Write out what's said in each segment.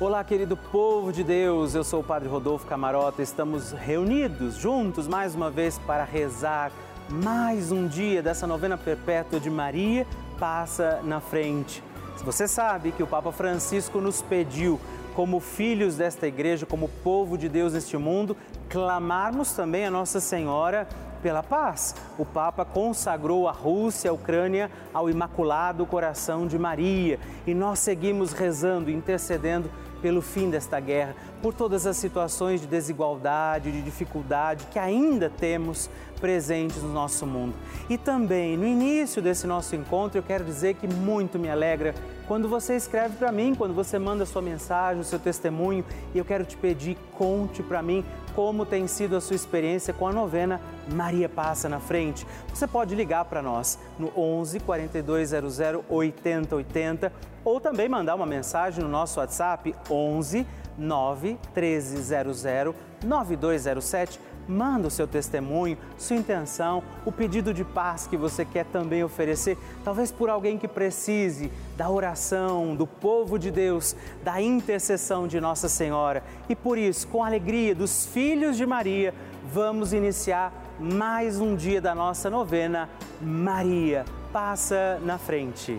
Olá, querido povo de Deus, eu sou o Padre Rodolfo Camarota. Estamos reunidos juntos mais uma vez para rezar mais um dia dessa novena perpétua de Maria Passa na Frente. Você sabe que o Papa Francisco nos pediu, como filhos desta igreja, como povo de Deus neste mundo, clamarmos também a Nossa Senhora pela paz. O Papa consagrou a Rússia, a Ucrânia ao Imaculado Coração de Maria e nós seguimos rezando, intercedendo pelo fim desta guerra, por todas as situações de desigualdade, de dificuldade que ainda temos presentes no nosso mundo. E também, no início desse nosso encontro, eu quero dizer que muito me alegra quando você escreve para mim, quando você manda sua mensagem, seu testemunho, e eu quero te pedir, conte para mim como tem sido a sua experiência com a novena Maria Passa na Frente. Você pode ligar para nós no 11 4200 8080 ou também mandar uma mensagem no nosso WhatsApp 11 9 1300 9207 manda o seu testemunho, sua intenção, o pedido de paz que você quer também oferecer, talvez por alguém que precise da oração do povo de Deus, da intercessão de Nossa Senhora. E por isso, com a alegria dos filhos de Maria, vamos iniciar mais um dia da nossa novena. Maria passa na frente.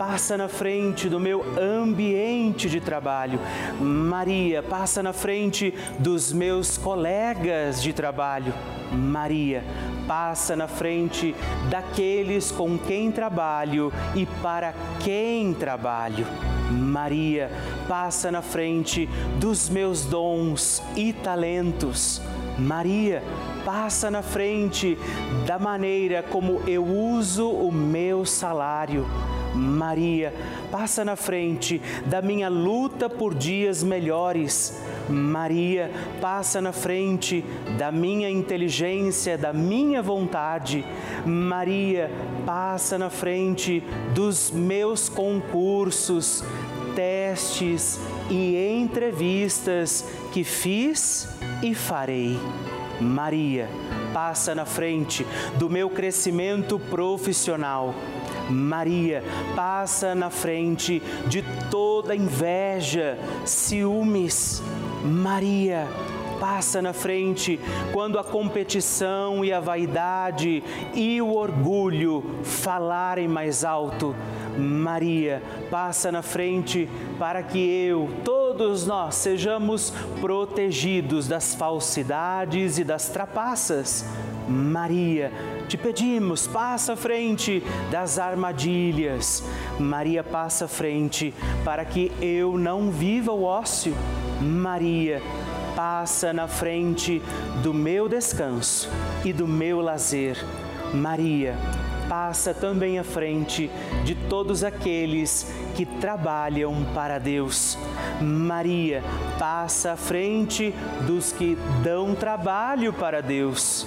passa na frente do meu ambiente de trabalho. Maria, passa na frente dos meus colegas de trabalho. Maria, passa na frente daqueles com quem trabalho e para quem trabalho. Maria, passa na frente dos meus dons e talentos. Maria, passa na frente da maneira como eu uso o meu salário. Maria, passa na frente da minha luta por dias melhores. Maria, passa na frente da minha inteligência, da minha vontade. Maria, passa na frente dos meus concursos, testes e entrevistas que fiz e farei. Maria, passa na frente do meu crescimento profissional. Maria passa na frente de toda inveja, ciúmes. Maria passa na frente quando a competição e a vaidade e o orgulho falarem mais alto. Maria passa na frente para que eu, todos nós, sejamos protegidos das falsidades e das trapaças. Maria, te pedimos, passa à frente das armadilhas. Maria passa à frente para que eu não viva o ócio. Maria, passa na frente do meu descanso e do meu lazer. Maria, passa também à frente de todos aqueles que trabalham para Deus. Maria passa à frente dos que dão trabalho para Deus.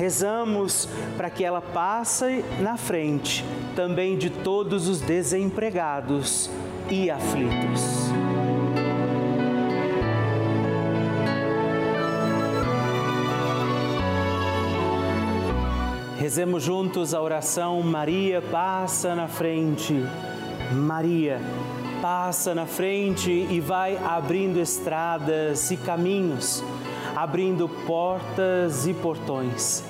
rezamos para que ela passe na frente também de todos os desempregados e aflitos. Rezemos juntos a oração Maria passa na frente. Maria passa na frente e vai abrindo estradas e caminhos, abrindo portas e portões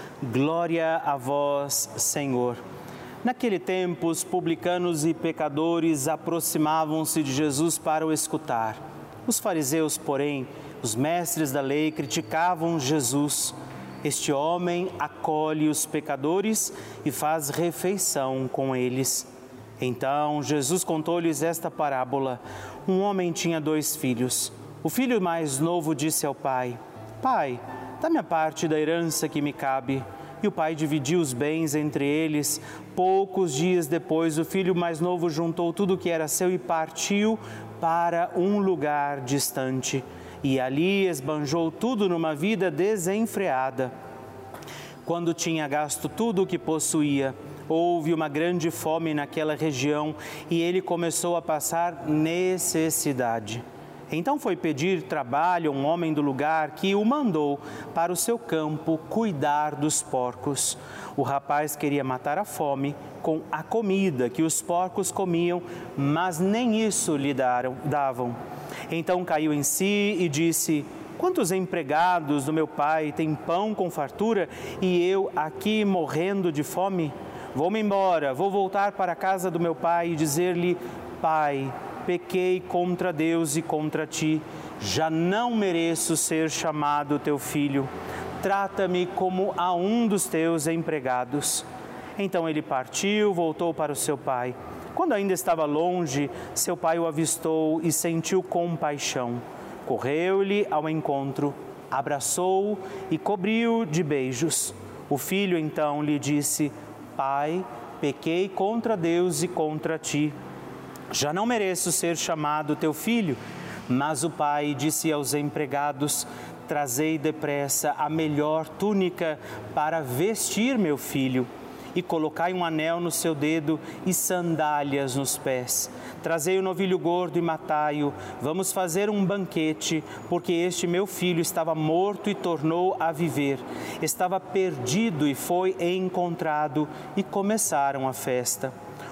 Glória a vós, Senhor. Naquele tempo, os publicanos e pecadores aproximavam-se de Jesus para o escutar. Os fariseus, porém, os mestres da lei, criticavam Jesus. Este homem acolhe os pecadores e faz refeição com eles. Então Jesus contou-lhes esta parábola. Um homem tinha dois filhos. O filho mais novo disse ao pai: Pai, Dá-me a parte da herança que me cabe. e o pai dividiu os bens entre eles. Poucos dias depois, o filho mais novo juntou tudo que era seu e partiu para um lugar distante. E ali esbanjou tudo numa vida desenfreada. Quando tinha gasto tudo o que possuía, houve uma grande fome naquela região e ele começou a passar necessidade. Então foi pedir trabalho a um homem do lugar que o mandou para o seu campo cuidar dos porcos. O rapaz queria matar a fome com a comida que os porcos comiam, mas nem isso lhe daram, davam. Então caiu em si e disse: Quantos empregados do meu pai têm pão com fartura e eu aqui morrendo de fome? Vou-me embora, vou voltar para a casa do meu pai e dizer-lhe: Pai, pequei contra Deus e contra ti, já não mereço ser chamado teu filho. Trata-me como a um dos teus empregados. Então ele partiu, voltou para o seu pai. Quando ainda estava longe, seu pai o avistou e sentiu compaixão. Correu-lhe ao encontro, abraçou-o e cobriu de beijos. O filho então lhe disse: Pai, pequei contra Deus e contra ti já não mereço ser chamado teu filho. Mas o pai disse aos empregados: Trazei depressa a melhor túnica para vestir meu filho, e colocai um anel no seu dedo e sandálias nos pés. Trazei o novilho gordo e matai-o. Vamos fazer um banquete, porque este meu filho estava morto e tornou a viver. Estava perdido e foi encontrado, e começaram a festa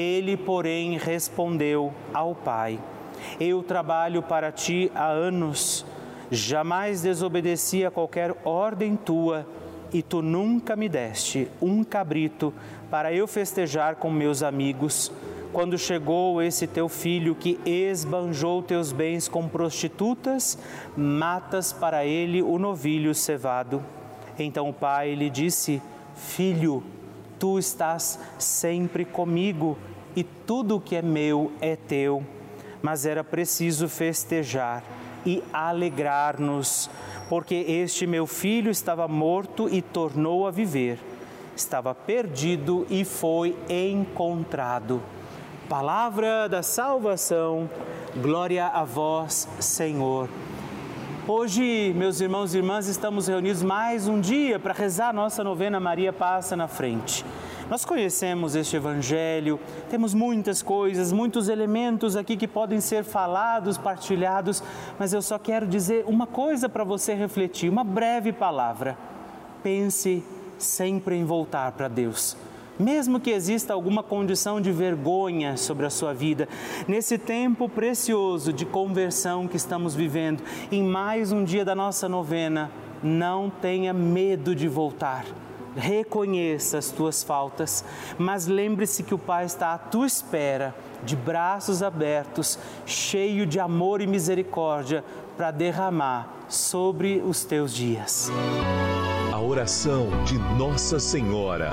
Ele, porém, respondeu ao pai: Eu trabalho para ti há anos, jamais desobedeci a qualquer ordem tua, e tu nunca me deste um cabrito para eu festejar com meus amigos. Quando chegou esse teu filho que esbanjou teus bens com prostitutas, matas para ele o novilho cevado. Então o pai lhe disse: Filho, tu estás sempre comigo e tudo o que é meu é teu. Mas era preciso festejar e alegrar-nos, porque este meu filho estava morto e tornou a viver, estava perdido e foi encontrado. Palavra da salvação, glória a vós, Senhor. Hoje, meus irmãos e irmãs, estamos reunidos mais um dia para rezar a nossa novena Maria Passa na Frente. Nós conhecemos este Evangelho, temos muitas coisas, muitos elementos aqui que podem ser falados, partilhados, mas eu só quero dizer uma coisa para você refletir, uma breve palavra. Pense sempre em voltar para Deus mesmo que exista alguma condição de vergonha sobre a sua vida, nesse tempo precioso de conversão que estamos vivendo, em mais um dia da nossa novena, não tenha medo de voltar. Reconheça as tuas faltas, mas lembre-se que o Pai está à tua espera, de braços abertos, cheio de amor e misericórdia, para derramar sobre os teus dias. A oração de Nossa Senhora.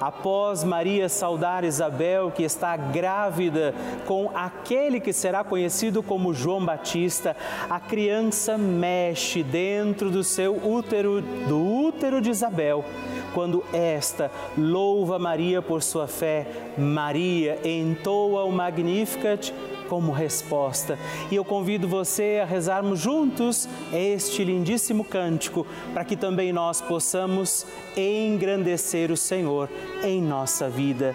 após Maria saudar Isabel, que está grávida com aquele que será conhecido como João Batista, a criança mexe dentro do seu útero, do útero de Isabel. Quando esta louva Maria por sua fé, Maria entoa o Magnificat como resposta. E eu convido você a rezarmos juntos este lindíssimo cântico, para que também nós possamos engrandecer o Senhor em nossa vida.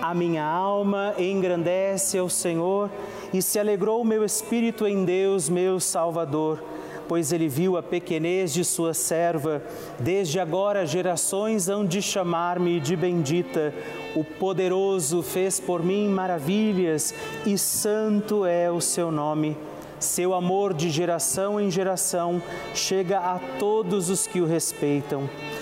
A minha alma engrandece ao Senhor e se alegrou o meu espírito em Deus, meu Salvador, pois ele viu a pequenez de sua serva. Desde agora gerações hão de chamar-me de bendita. O poderoso fez por mim maravilhas e santo é o seu nome. Seu amor de geração em geração chega a todos os que o respeitam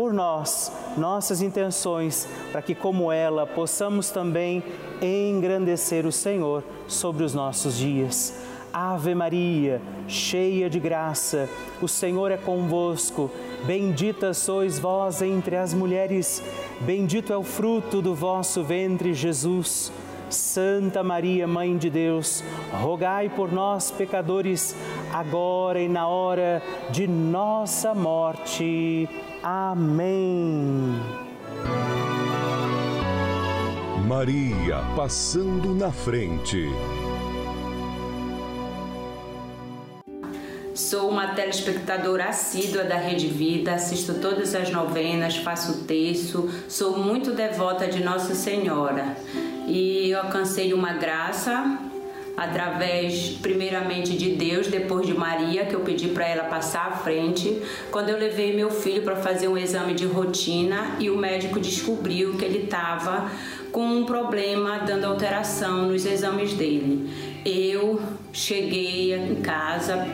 por nós, nossas intenções, para que, como ela, possamos também engrandecer o Senhor sobre os nossos dias. Ave Maria, cheia de graça, o Senhor é convosco. Bendita sois vós entre as mulheres, bendito é o fruto do vosso ventre, Jesus. Santa Maria, Mãe de Deus, rogai por nós, pecadores, agora e na hora de nossa morte. Amém. Maria passando na frente. Sou uma telespectadora assídua da Rede Vida, assisto todas as novenas, faço terço, sou muito devota de Nossa Senhora. E eu alcancei uma graça através primeiramente de Deus, depois de Maria, que eu pedi para ela passar à frente, quando eu levei meu filho para fazer um exame de rotina e o médico descobriu que ele estava com um problema dando alteração nos exames dele. Eu cheguei em casa,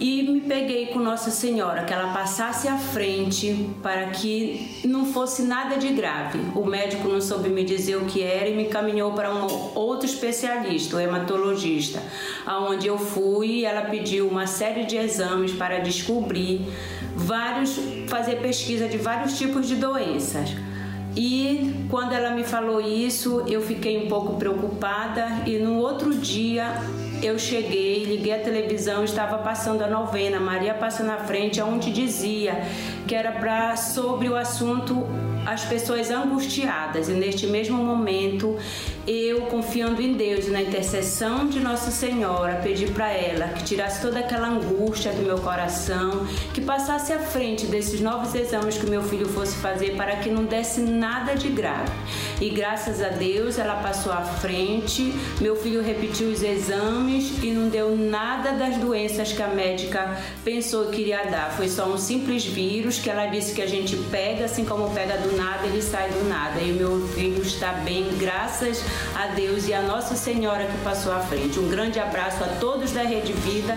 e me peguei com Nossa Senhora, que ela passasse à frente para que não fosse nada de grave. O médico não soube me dizer o que era e me caminhou para um outro especialista, o hematologista, aonde eu fui e ela pediu uma série de exames para descobrir vários, fazer pesquisa de vários tipos de doenças. E quando ela me falou isso, eu fiquei um pouco preocupada e no outro dia eu cheguei, liguei a televisão, estava passando a novena, Maria passa na frente, onde dizia que era para sobre o assunto as pessoas angustiadas. E neste mesmo momento, eu, confiando em Deus e na intercessão de Nossa Senhora, pedi para ela que tirasse toda aquela angústia do meu coração, que passasse à frente desses novos exames que meu filho fosse fazer para que não desse nada de grave. E graças a Deus, ela passou à frente, meu filho repetiu os exames e não deu nada das doenças que a médica pensou que iria dar. Foi só um simples vírus que ela disse que a gente pega, assim como pega do nada, ele sai do nada. E meu filho está bem, graças a Deus e a Nossa Senhora que passou à frente. Um grande abraço a todos da Rede Vida.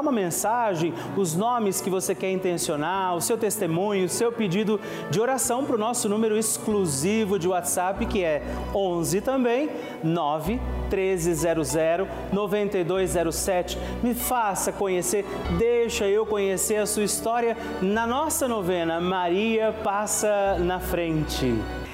uma mensagem, os nomes que você quer intencionar, o seu testemunho, o seu pedido de oração para o nosso número exclusivo de WhatsApp, que é 11 também 9 1300 9207. Me faça conhecer, deixa eu conhecer a sua história na nossa novena Maria Passa na Frente.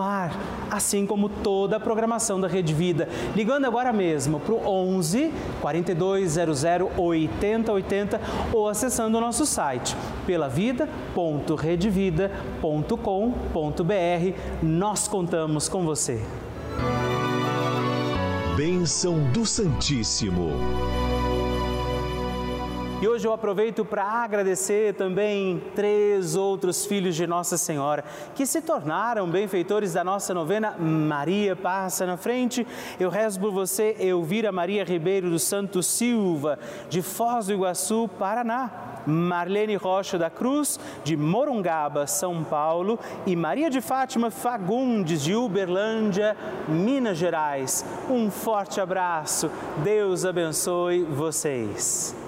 ar, assim como toda a programação da Rede Vida. Ligando agora mesmo para o 11 4200 8080 ou acessando o nosso site pelavida.redevida.com.br. Nós contamos com você. Bênção do Santíssimo. E hoje eu aproveito para agradecer também três outros filhos de Nossa Senhora que se tornaram benfeitores da nossa novena Maria Passa na Frente. Eu rezo por você, Elvira Maria Ribeiro do Santo Silva, de Foz do Iguaçu, Paraná. Marlene Rocha da Cruz, de Morungaba, São Paulo, e Maria de Fátima Fagundes, de Uberlândia, Minas Gerais. Um forte abraço, Deus abençoe vocês.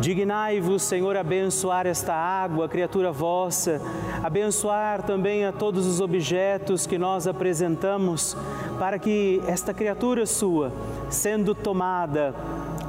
Dignai-vos, Senhor, abençoar esta água, criatura vossa, abençoar também a todos os objetos que nós apresentamos, para que esta criatura sua, sendo tomada,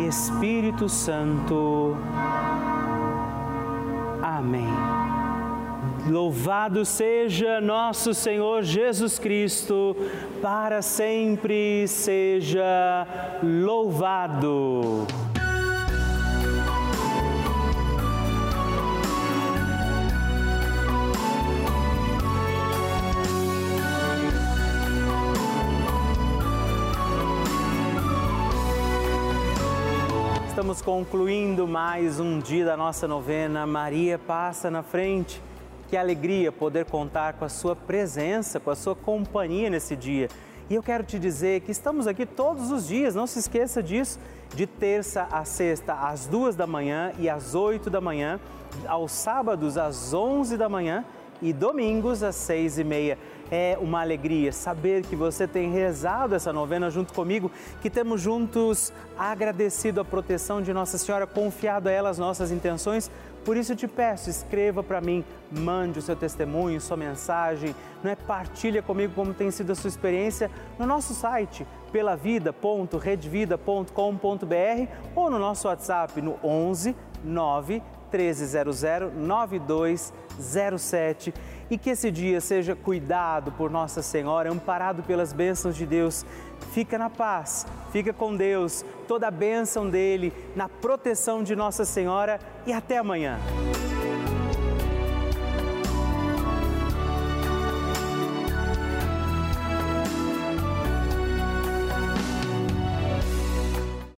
Espírito Santo. Amém. Louvado seja nosso Senhor Jesus Cristo, para sempre seja louvado. Estamos concluindo mais um dia da nossa novena. Maria passa na frente. Que alegria poder contar com a sua presença, com a sua companhia nesse dia. E eu quero te dizer que estamos aqui todos os dias, não se esqueça disso, de terça a sexta, às duas da manhã e às oito da manhã, aos sábados, às onze da manhã e domingos, às seis e meia. É uma alegria saber que você tem rezado essa novena junto comigo, que temos juntos agradecido a proteção de Nossa Senhora, confiado a ela as nossas intenções por isso eu te peço, escreva para mim, mande o seu testemunho, sua mensagem, não é? partilha comigo como tem sido a sua experiência no nosso site pelavida.redvida.com.br ou no nosso WhatsApp no 11 9 1300 9207 e que esse dia seja cuidado por Nossa Senhora, amparado pelas bênçãos de Deus. Fica na paz, fica com Deus, toda a bênção dele, na proteção de Nossa Senhora e até amanhã.